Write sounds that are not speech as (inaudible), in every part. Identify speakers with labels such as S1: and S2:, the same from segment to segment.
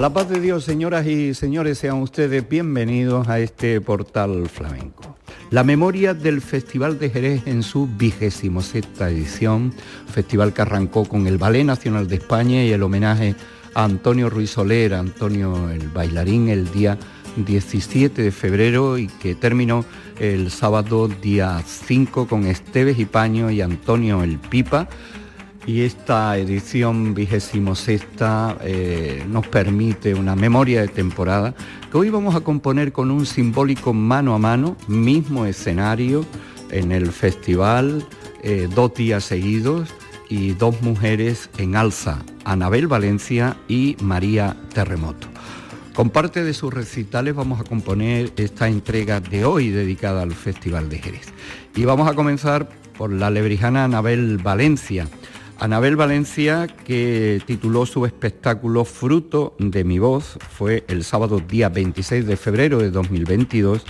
S1: La paz de Dios, señoras y señores, sean ustedes bienvenidos a este portal flamenco. La memoria del Festival de Jerez en su vigésimo sexta edición, festival que arrancó con el Ballet Nacional de España y el homenaje a Antonio Ruiz Soler, Antonio el bailarín, el día 17 de febrero y que terminó el sábado día 5 con Esteves y Paño y Antonio el Pipa y esta edición vigésimo sexta eh, nos permite una memoria de temporada que hoy vamos a componer con un simbólico mano a mano, mismo escenario en el festival, eh, dos días seguidos y dos mujeres en alza, Anabel Valencia y María Terremoto. Con parte de sus recitales vamos a componer esta entrega de hoy dedicada al Festival de Jerez. Y vamos a comenzar por la lebrijana Anabel Valencia Anabel Valencia, que tituló su espectáculo Fruto de mi voz, fue el sábado día 26 de febrero de 2022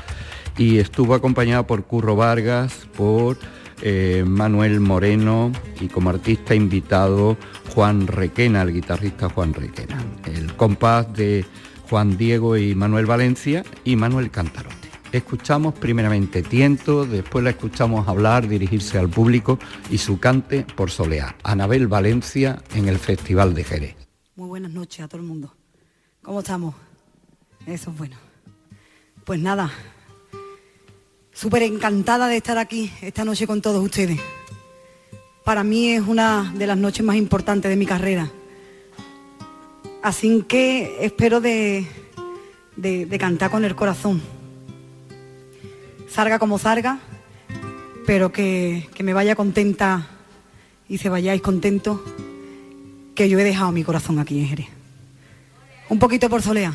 S1: y estuvo acompañada por Curro Vargas, por eh, Manuel Moreno y como artista invitado Juan Requena, el guitarrista Juan Requena. El compás de Juan Diego y Manuel Valencia y Manuel Cántaro. Escuchamos primeramente Tiento, después la escuchamos hablar, dirigirse al público y su cante por soleá. Anabel Valencia en el Festival de Jerez.
S2: Muy buenas noches a todo el mundo. ¿Cómo estamos? Eso es bueno. Pues nada, súper encantada de estar aquí esta noche con todos ustedes. Para mí es una de las noches más importantes de mi carrera. Así que espero de, de cantar con el corazón salga como salga, pero que, me vaya contenta y se vayáis contentos, que yo he dejado mi corazón aquí en Jerez. Un poquito por solea.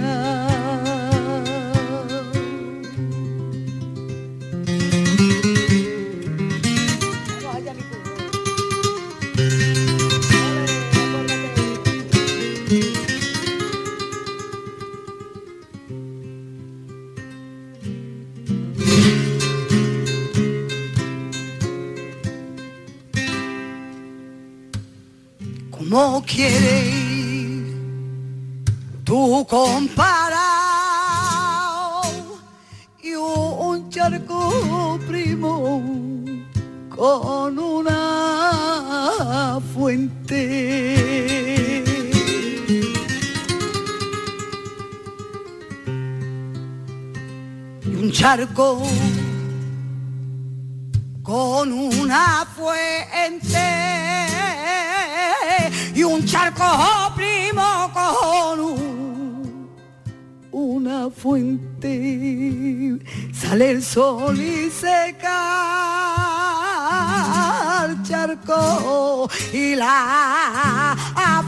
S2: ¿Cómo quieres tú comparar y un charco primo con una fuente? Y un charco con una fuente charco primo con una fuente. Sale el sol y seca el charco y la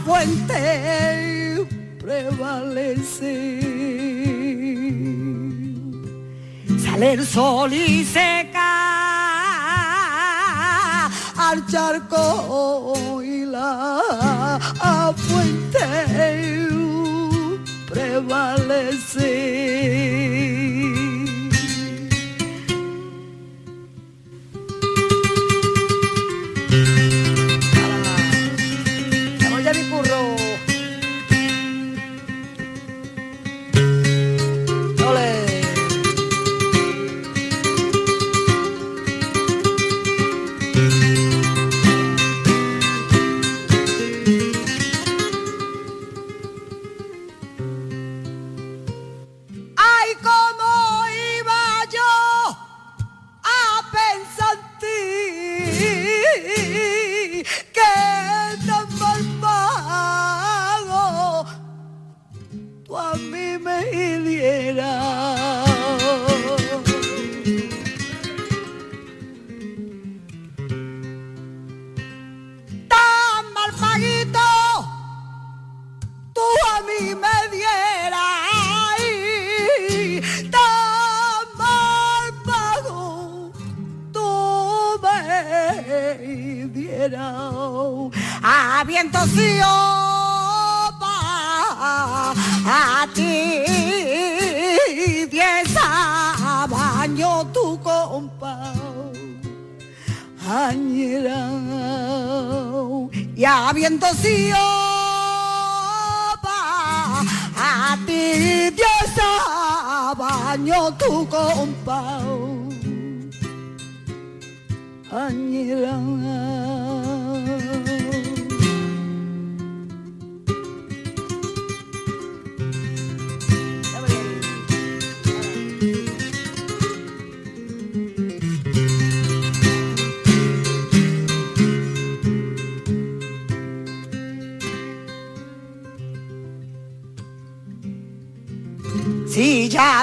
S2: fuente prevalece. Sale el sol y seca al charco y la prevalece.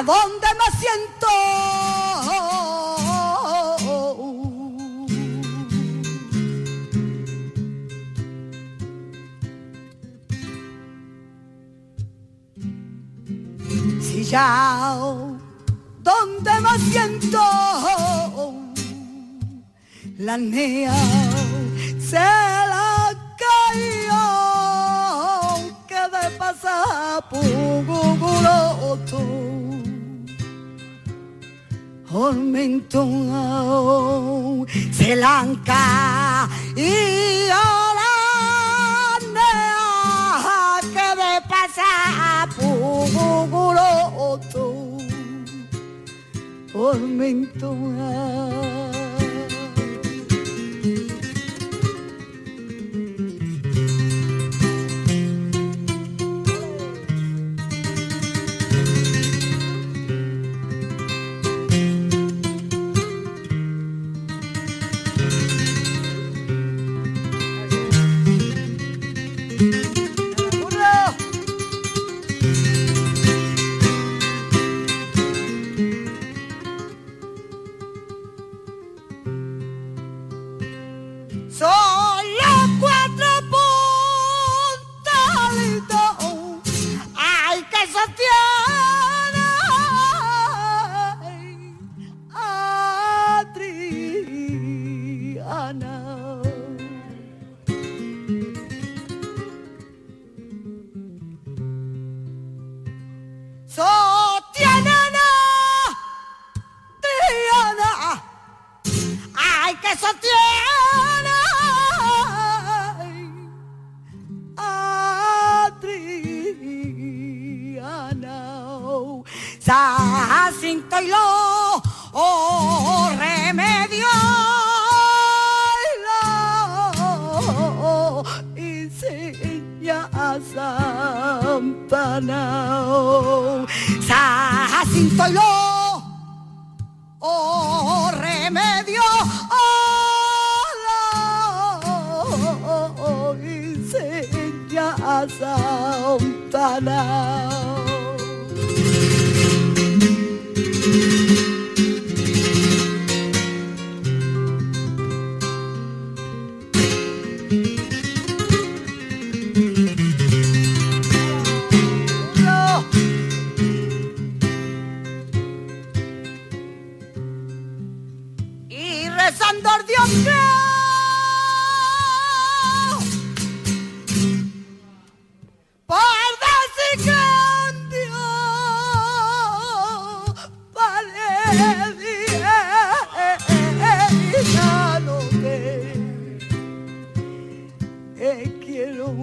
S2: Donde me siento. Si ya donde me siento, la nea tormento se lanca y ahora que de pasa puguloto tormento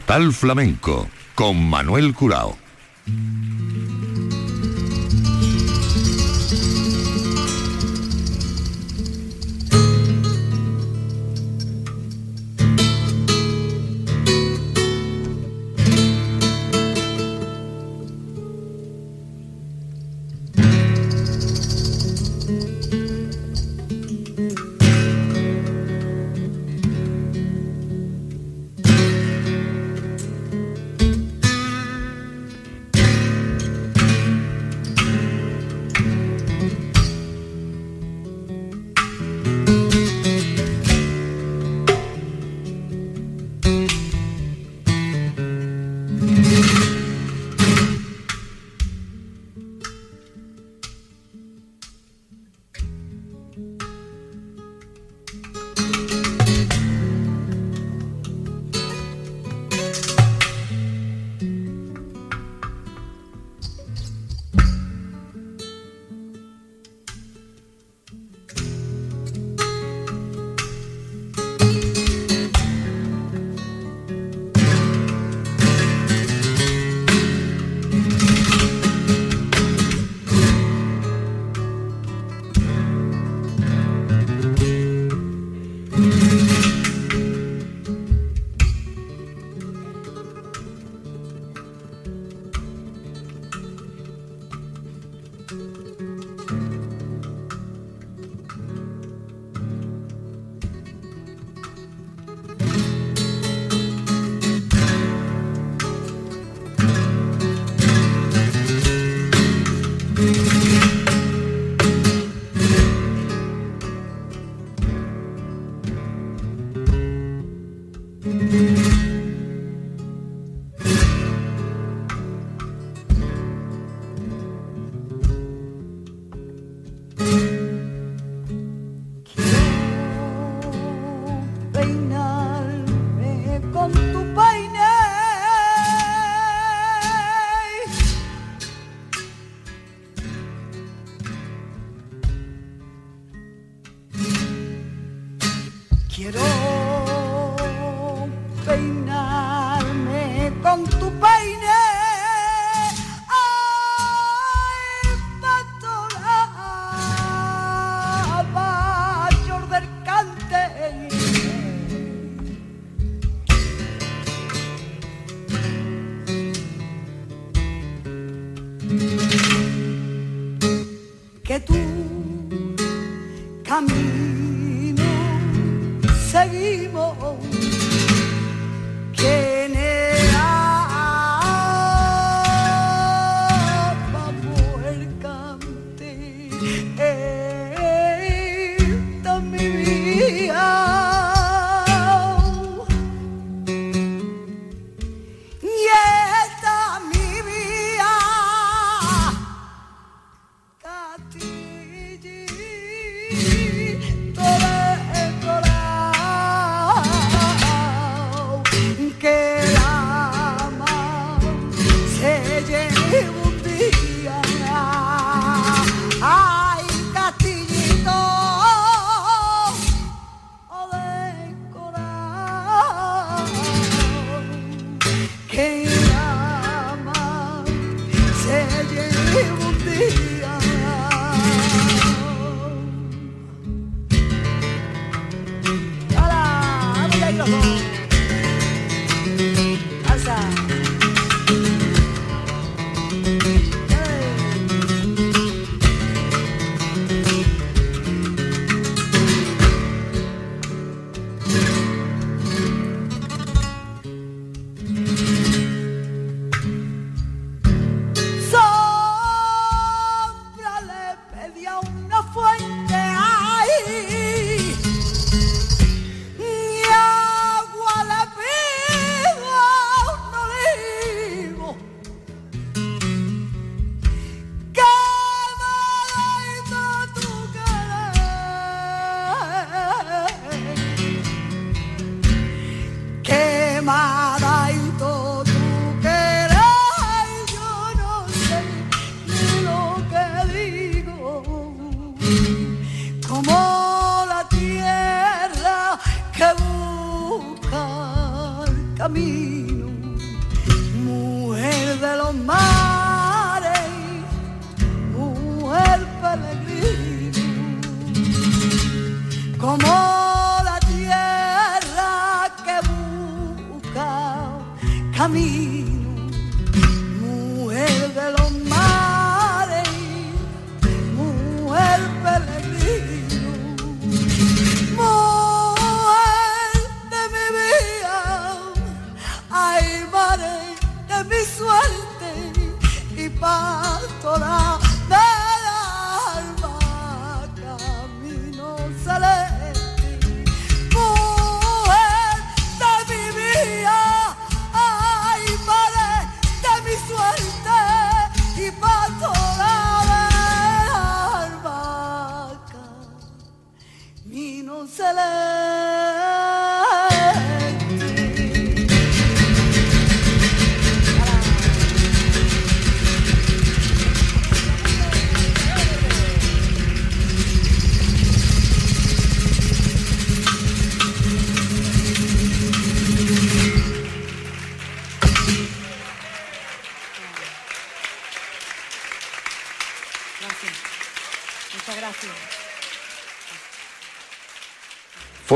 S2: Portal Flamenco con Manuel Curao.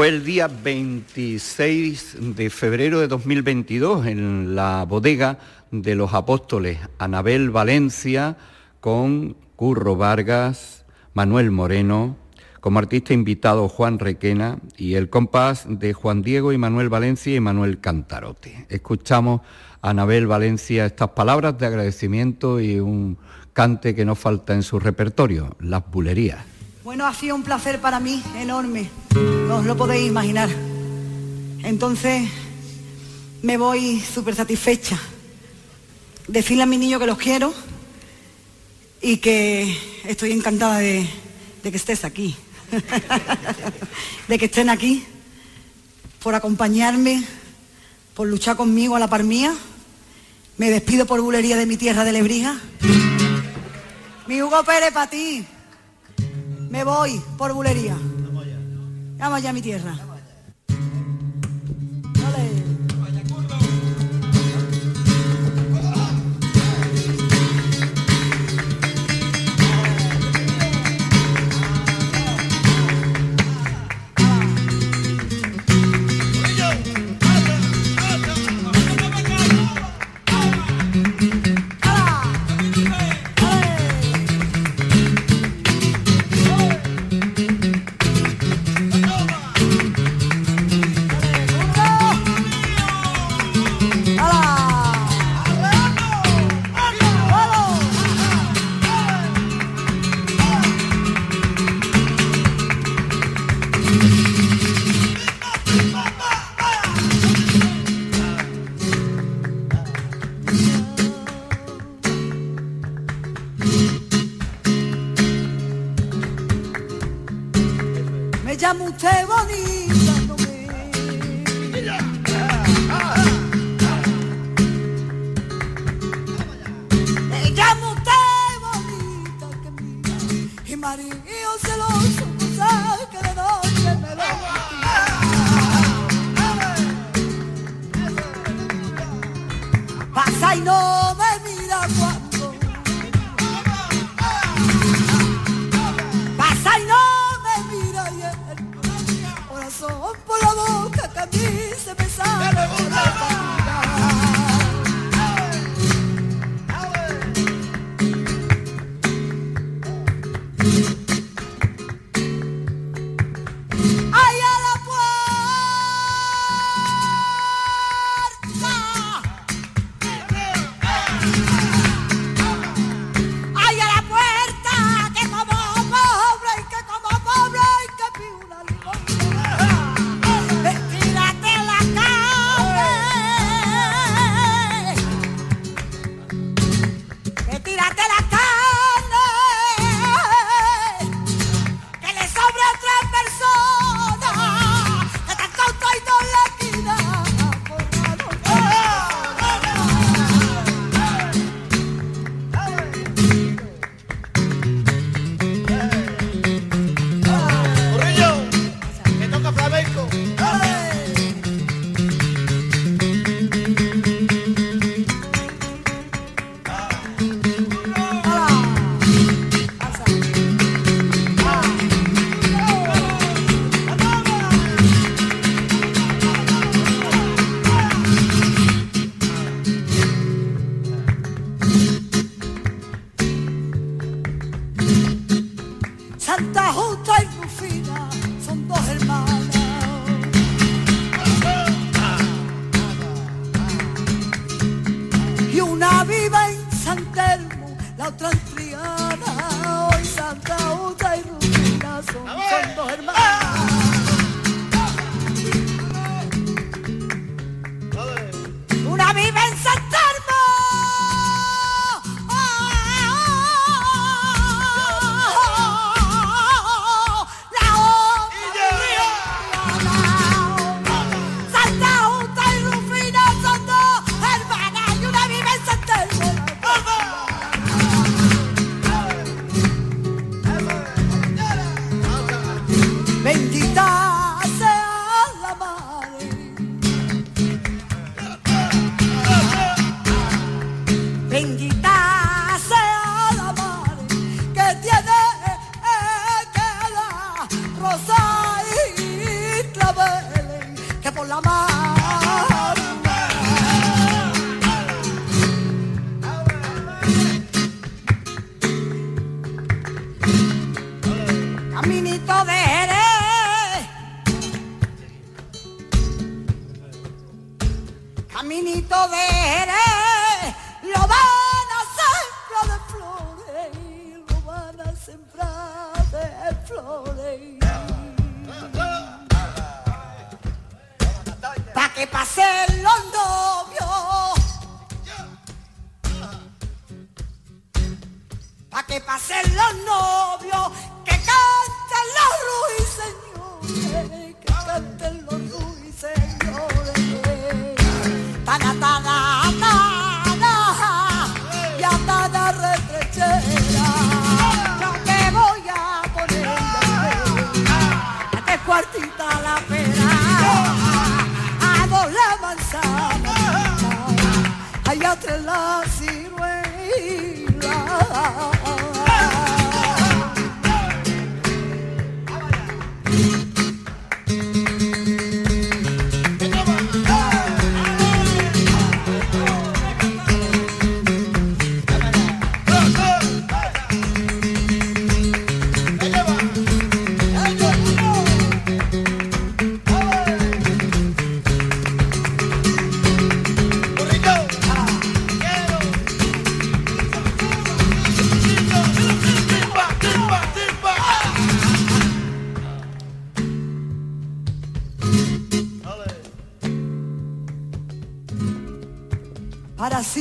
S1: Fue el día 26 de febrero de 2022 en la bodega de los apóstoles Anabel Valencia con Curro Vargas, Manuel Moreno, como artista invitado Juan Requena y el compás de Juan Diego y Manuel Valencia y Manuel Cantarote. Escuchamos a Anabel Valencia estas palabras de agradecimiento y un cante que no falta en su repertorio, las bulerías.
S2: Bueno, ha sido un placer para mí, enorme. No os lo podéis imaginar. Entonces, me voy súper satisfecha. Decirle a mi niño que los quiero y que estoy encantada de, de que estés aquí. (laughs) de que estén aquí, por acompañarme, por luchar conmigo a la par mía. Me despido por bulería de mi tierra de Lebrija. Mi Hugo Pérez para ti. Me voy por bulería. Vamos allá a mi tierra.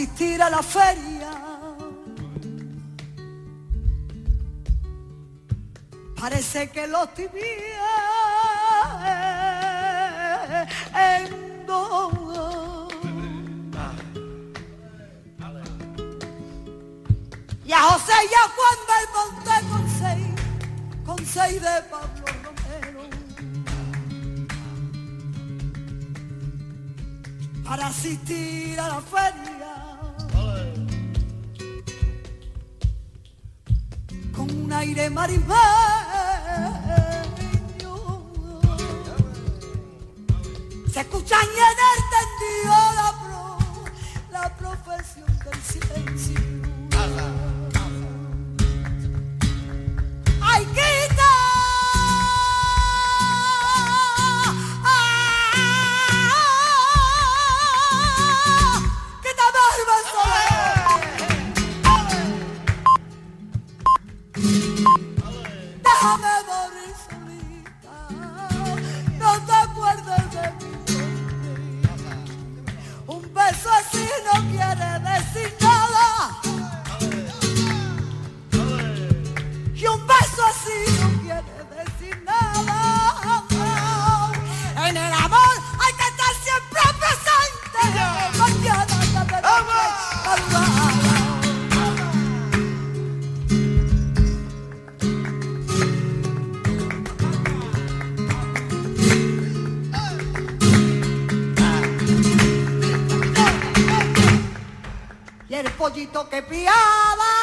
S2: asistir a la feria. Parece que los tibia en Y a José y a Juan del Monte con seis, con seis de Pablo Romero. Para asistir a la feria. aire marimeño. Se escucha en pollito que piaba.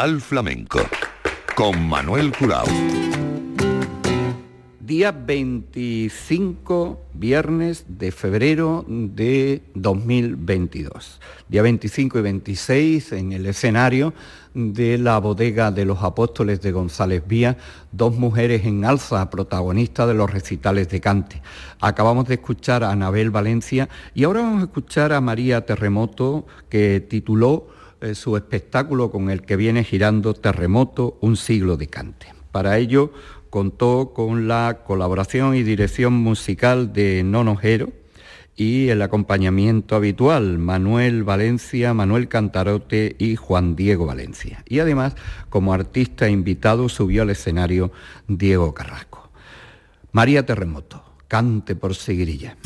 S3: Portal Flamenco con Manuel Curao.
S1: Día 25, viernes de febrero de 2022. Día 25 y 26 en el escenario de la bodega de los apóstoles de González Vía, dos mujeres en alza, protagonistas de los recitales de cante. Acabamos de escuchar a Anabel Valencia y ahora vamos a escuchar a María Terremoto, que tituló eh, su espectáculo con el que viene girando Terremoto, un siglo de cante. Para ello contó con la colaboración y dirección musical de Nono Jero y el acompañamiento habitual, Manuel Valencia, Manuel Cantarote y Juan Diego Valencia. Y además, como artista invitado, subió al escenario Diego Carrasco. María Terremoto, cante por seguirilla.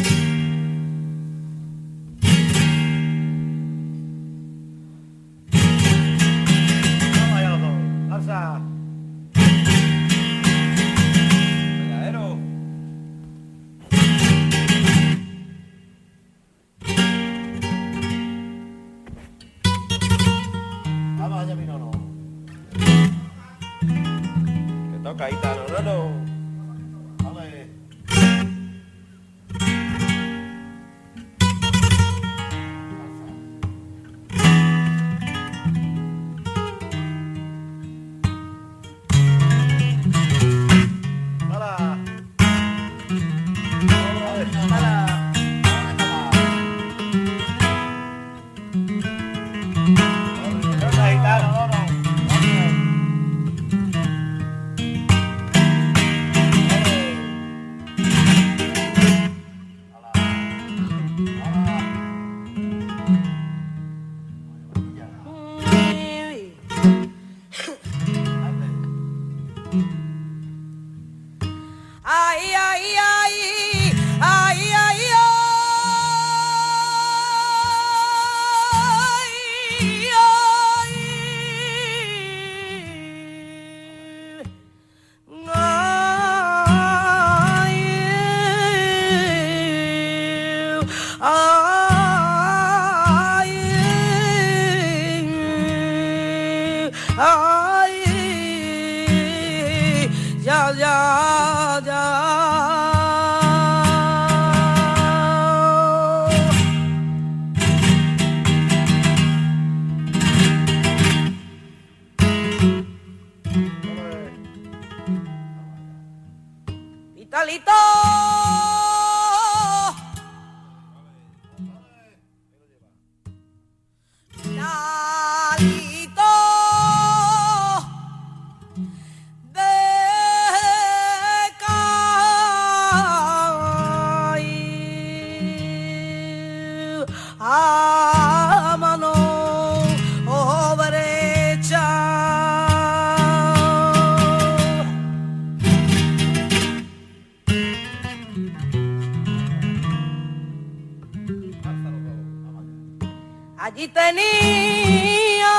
S4: Allí tenía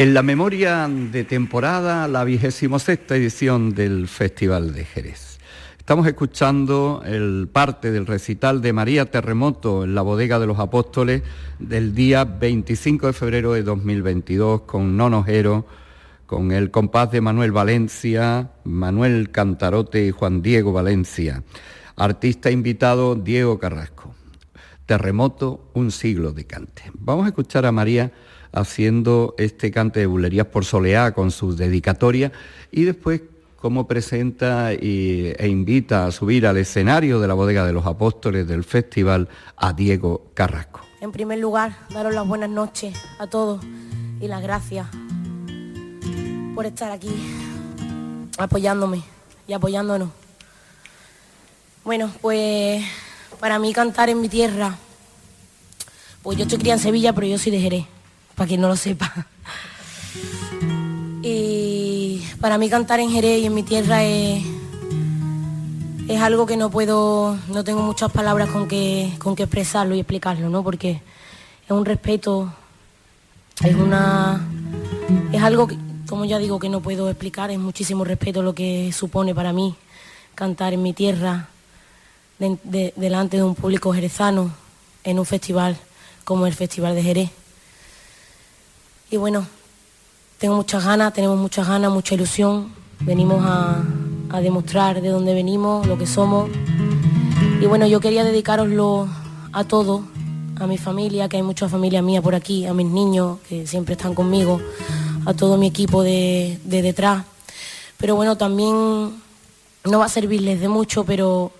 S1: En la memoria de temporada, la vigésimo sexta edición del Festival de Jerez. Estamos escuchando el parte del recital de María Terremoto en la bodega de los apóstoles del día 25 de febrero de 2022 con Nonojero, con el compás de Manuel Valencia, Manuel Cantarote y Juan Diego Valencia. Artista invitado Diego Carrasco. Terremoto, un siglo de cante. Vamos a escuchar a María haciendo este cante de bulerías por soleá con su dedicatoria y después cómo presenta e invita a subir al escenario de la Bodega de los Apóstoles del festival a Diego Carrasco.
S4: En primer lugar, daros las buenas noches a todos y las gracias por estar aquí apoyándome y apoyándonos. Bueno, pues para mí cantar en mi tierra, pues yo estoy criada en Sevilla, pero yo soy de para quien no lo sepa. Y para mí cantar en Jerez y en mi tierra es, es algo que no puedo, no tengo muchas palabras con que, con que expresarlo y explicarlo, ¿no? Porque es un respeto, es una, es algo que, como ya digo, que no puedo explicar, es muchísimo respeto lo que supone para mí cantar en mi tierra, delante de un público jerezano, en un festival como el Festival de Jerez. Y bueno, tengo muchas ganas, tenemos muchas ganas, mucha ilusión. Venimos a, demostrar de dónde venimos, lo que somos. Y bueno, yo quería dedicaroslo a todos, a mi familia, que hay mucha familia mía por aquí, a mis niños que siempre están conmigo, a todo mi equipo de, de detrás. Pero bueno, también no va a servirles de mucho, pero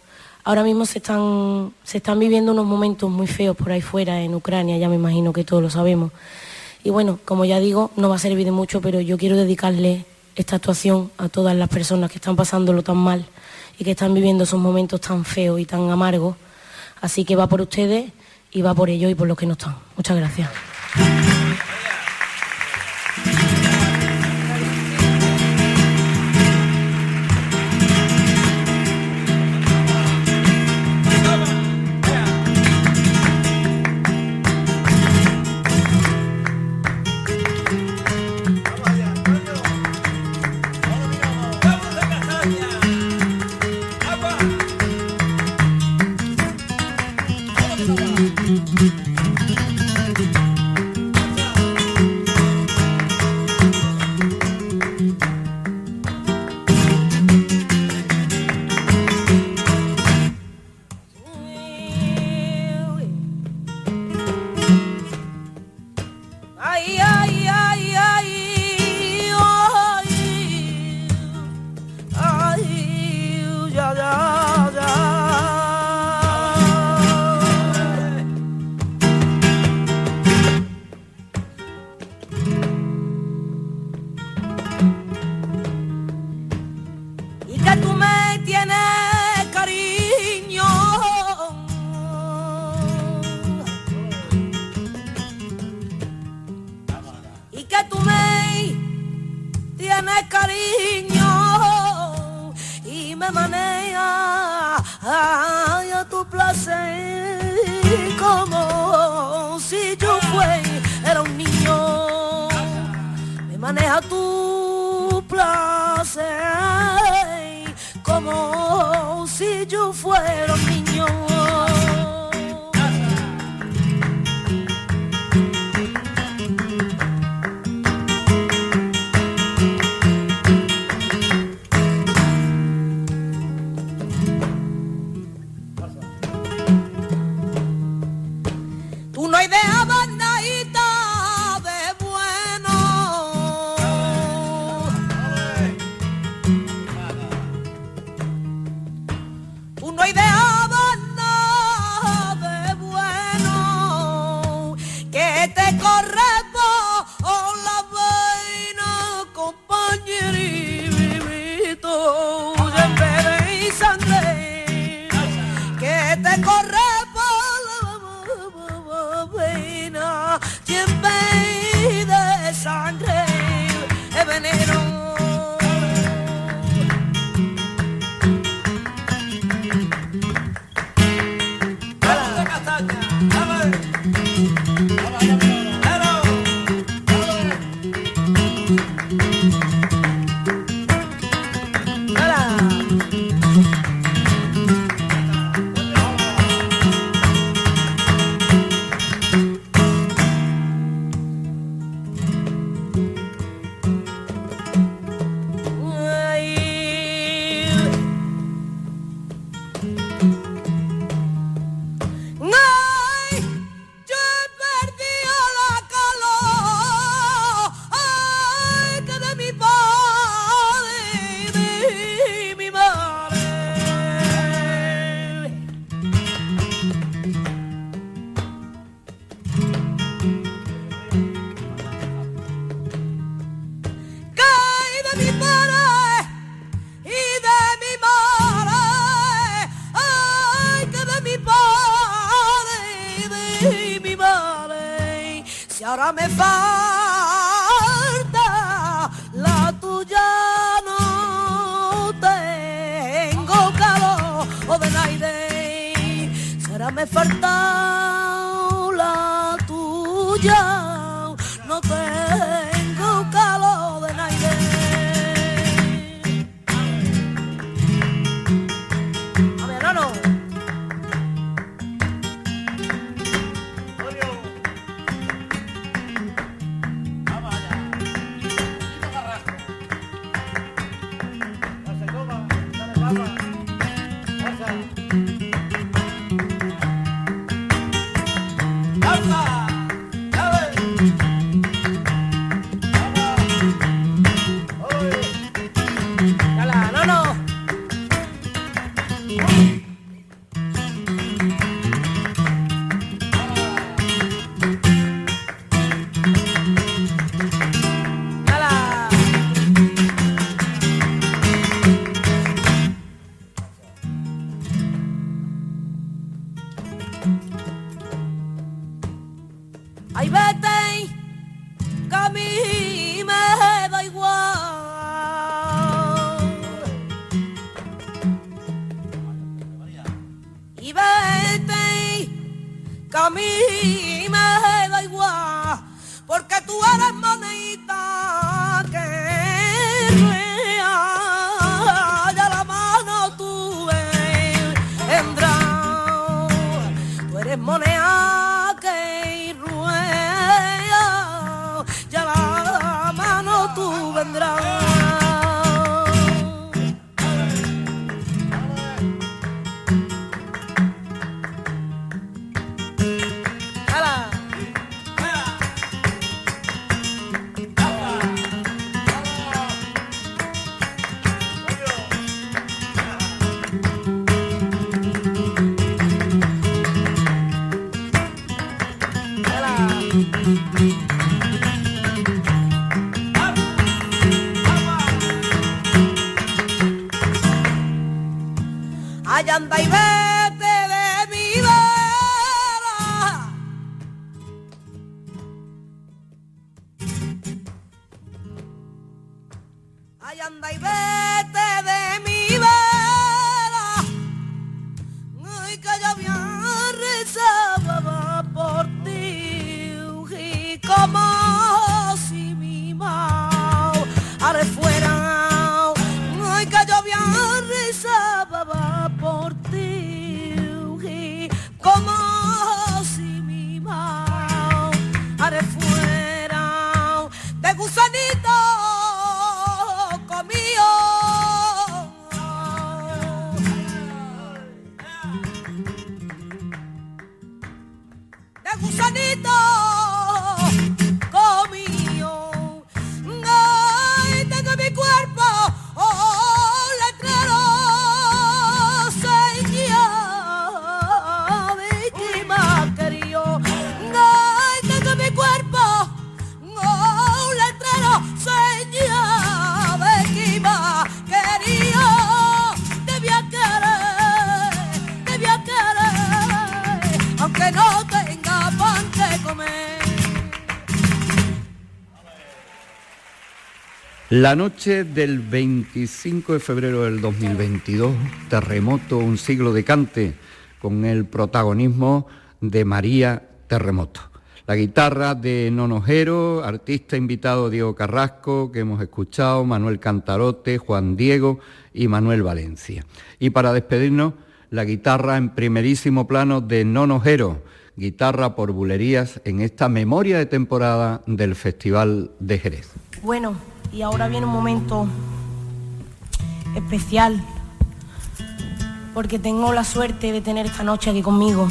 S4: ahora mismo se están, se están viviendo unos momentos muy feos por ahí fuera, en Ucrania, ya me imagino que todos lo sabemos. Y bueno, como ya digo, no va a servir de mucho, pero yo quiero dedicarle esta actuación a todas las personas que están pasándolo tan mal y que están viviendo esos momentos tan feos y tan amargos. Así que va por ustedes y va por ellos y por los que no están. Muchas gracias. Ahora me falta la tuya no tengo calor. O de naide será me falta La
S1: noche del 25 de febrero del 2022, terremoto, un siglo de cante, con el protagonismo de María Terremoto. La guitarra de Nonojero, artista invitado Diego Carrasco, que hemos escuchado, Manuel Cantarote, Juan Diego y Manuel Valencia. Y para despedirnos, la guitarra en primerísimo plano de Nonojero, guitarra por bulerías en esta memoria de temporada del Festival de Jerez.
S5: Bueno, y ahora viene un momento especial porque tengo la suerte de tener esta noche aquí conmigo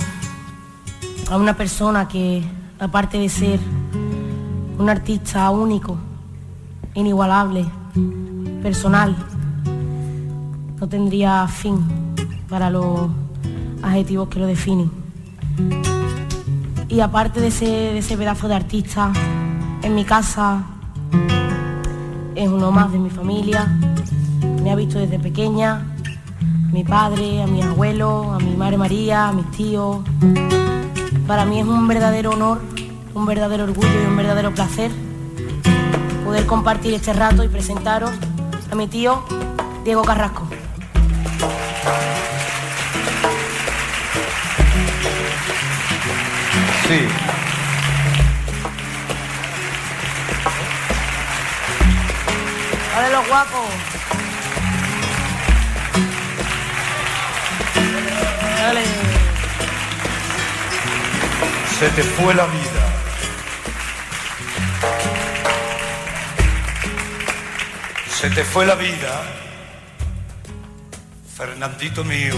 S5: a una persona que, aparte de ser un artista único, inigualable, personal, no tendría fin para los adjetivos que lo definen. Y aparte de ese, ese pedazo de artista, en mi casa es uno más de mi familia, me ha visto desde pequeña, mi padre, a mis abuelos, a mi madre María, a mis tíos. Para mí es un verdadero honor,
S4: un verdadero orgullo y un verdadero placer poder compartir este rato y presentaros a mi tío Diego Carrasco.
S6: Sí.
S4: ¡Dale los guapos! Dale.
S6: Se te fue la vida. Se te fue la vida, Fernandito mío,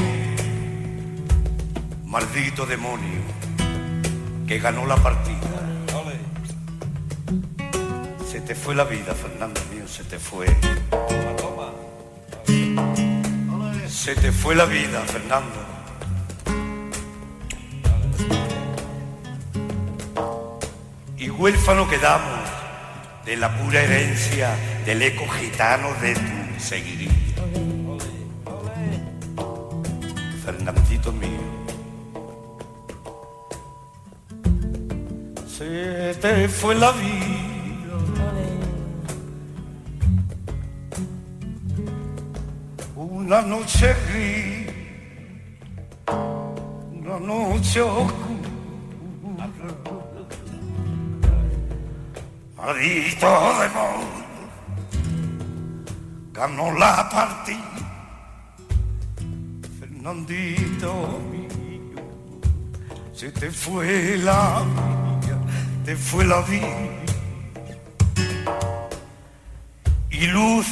S6: maldito demonio, que ganó la partida. Se te fue la vida, Fernando se te fue. Se te fue la vida, Fernando. Y huérfano quedamos de la pura herencia del eco gitano de tu seguidilla. Fernandito mío. Se te fue la vida. Noche gris, una noche oscura. Maldito demonio, ganó la partida. Fernandito mío, se te fue la vida, te fue la vida. Y luz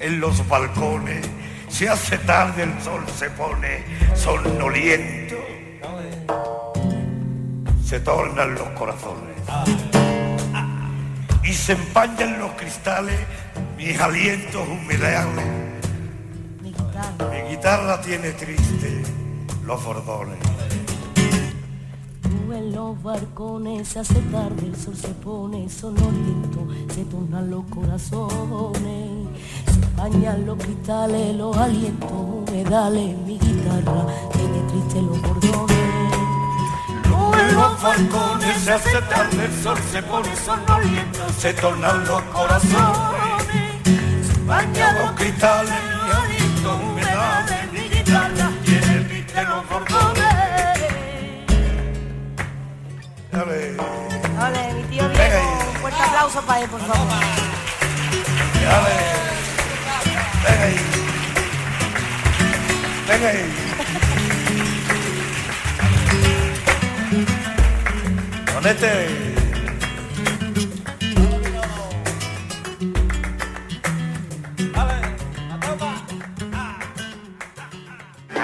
S6: en los balcones, se hace tarde, el sol se pone somnoliento. Se tornan los corazones y se empañan los cristales mis alientos humedables. Mi guitarra tiene triste los bordones.
S4: Tú en los barcones se hace tarde, el sol se pone sonoliento, se tornan los corazones, bañan los cristales, los alientos humedales, mi guitarra tiene triste los bordones.
S6: En los balcones se hace tarde, el sol se pone sonoliento, se tornan los corazones, bañan los cristales, mis alientos humedales, mi guitarra tiene triste los bordones. Dale.
S4: Vale, mi tío Diego, un fuerte aplauso para él, por favor.
S6: Dale. Venga ahí. Venga ahí. Ponete.